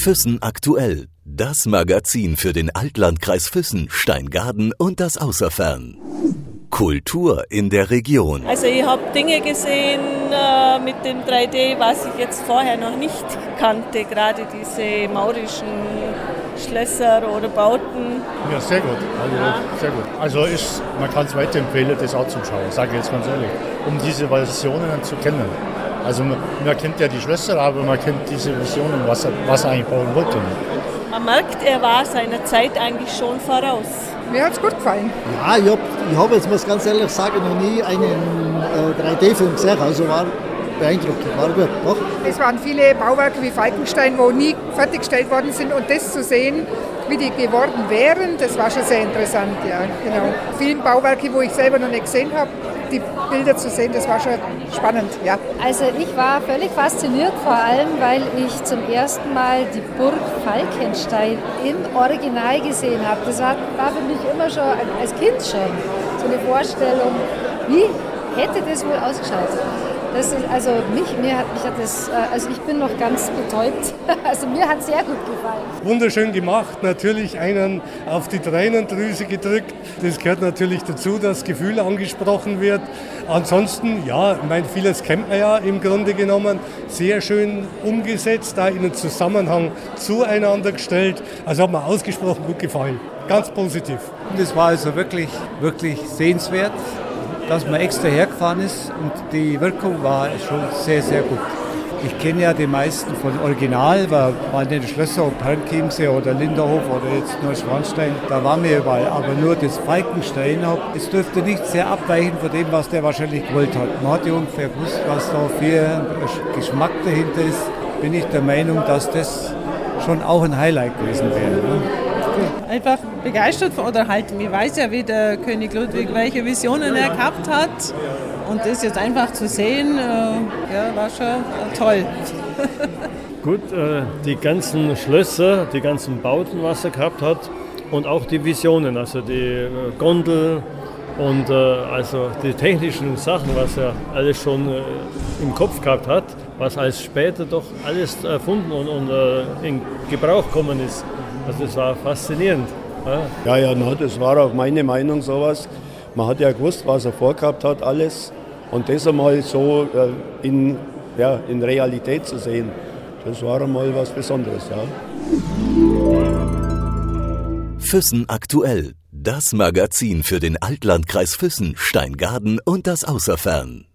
Füssen aktuell. Das Magazin für den Altlandkreis Füssen, Steingaden und das Außerfern. Kultur in der Region. Also ich habe Dinge gesehen äh, mit dem 3D, was ich jetzt vorher noch nicht kannte, gerade diese maurischen Schlösser oder Bauten. Ja, sehr gut. Also, ja. sehr gut. also ist, man kann es weiterempfehlen, das auch zum Schauen, sage ich jetzt ganz ehrlich, um diese Versionen zu kennen. Also man, man, kennt ja die Schlösser, aber man kennt diese Visionen, was er, was er eigentlich bauen wollte. Man merkt, er war seiner Zeit eigentlich schon voraus. Mir hat es gut gefallen. Ja, ich habe ich hab jetzt, muss ganz ehrlich sagen, noch nie einen äh, 3D-Film gesehen. Also war beeindruckend, war gut. Doch. Es waren viele Bauwerke wie Falkenstein, wo nie fertiggestellt worden sind. Und das zu sehen, wie die geworden wären, das war schon sehr interessant. Ja, genau. Viele Bauwerke, wo ich selber noch nicht gesehen habe, die Bilder zu sehen, das war schon spannend. Ja. Also ich war völlig fasziniert, vor allem weil ich zum ersten Mal die Burg Falkenstein im Original gesehen habe. Das war, war für mich immer schon als Kind schon so eine Vorstellung, wie hätte das wohl ausgeschaut. Das ist, also mich, mir hat, mich hat das, äh, also ich bin noch ganz betäubt. Also mir hat es sehr gut gefallen. Wunderschön gemacht, natürlich einen auf die Tränendrüse gedrückt. Das gehört natürlich dazu, dass Gefühl angesprochen wird. Ansonsten, ja, ich meine, vieles kennt man ja im Grunde genommen. Sehr schön umgesetzt, da in einen Zusammenhang zueinander gestellt. Also hat mir ausgesprochen gut gefallen. Ganz positiv. Das war also wirklich, wirklich sehenswert dass man extra hergefahren ist und die Wirkung war schon sehr, sehr gut. Ich kenne ja die meisten von Original, war, waren die Schlösser, ob Herrenchiemsee oder Linderhof oder jetzt nur da waren wir überall. Aber nur das Falkenstein, es dürfte nicht sehr abweichen von dem, was der wahrscheinlich gewollt hat. Man hat ja ungefähr gewusst, was da für Geschmack dahinter ist. Bin ich der Meinung, dass das schon auch ein Highlight gewesen wäre. Ne? Einfach begeistert oder halt, ich weiß ja, wie der König Ludwig, welche Visionen er gehabt hat. Und das jetzt einfach zu sehen, äh, ja, war schon toll. Gut, äh, die ganzen Schlösser, die ganzen Bauten, was er gehabt hat und auch die Visionen, also die äh, Gondel und also die technischen Sachen, was er alles schon im Kopf gehabt hat, was als später doch alles erfunden und, und in Gebrauch gekommen ist. Also das war faszinierend. Ja, ja, na, das war auch meine Meinung sowas. Man hat ja gewusst, was er vorgehabt hat, alles. Und das einmal so äh, in, ja, in Realität zu sehen, das war einmal was Besonderes. Ja. Füssen aktuell. Das Magazin für den Altlandkreis Füssen, Steingaden und das Außerfern.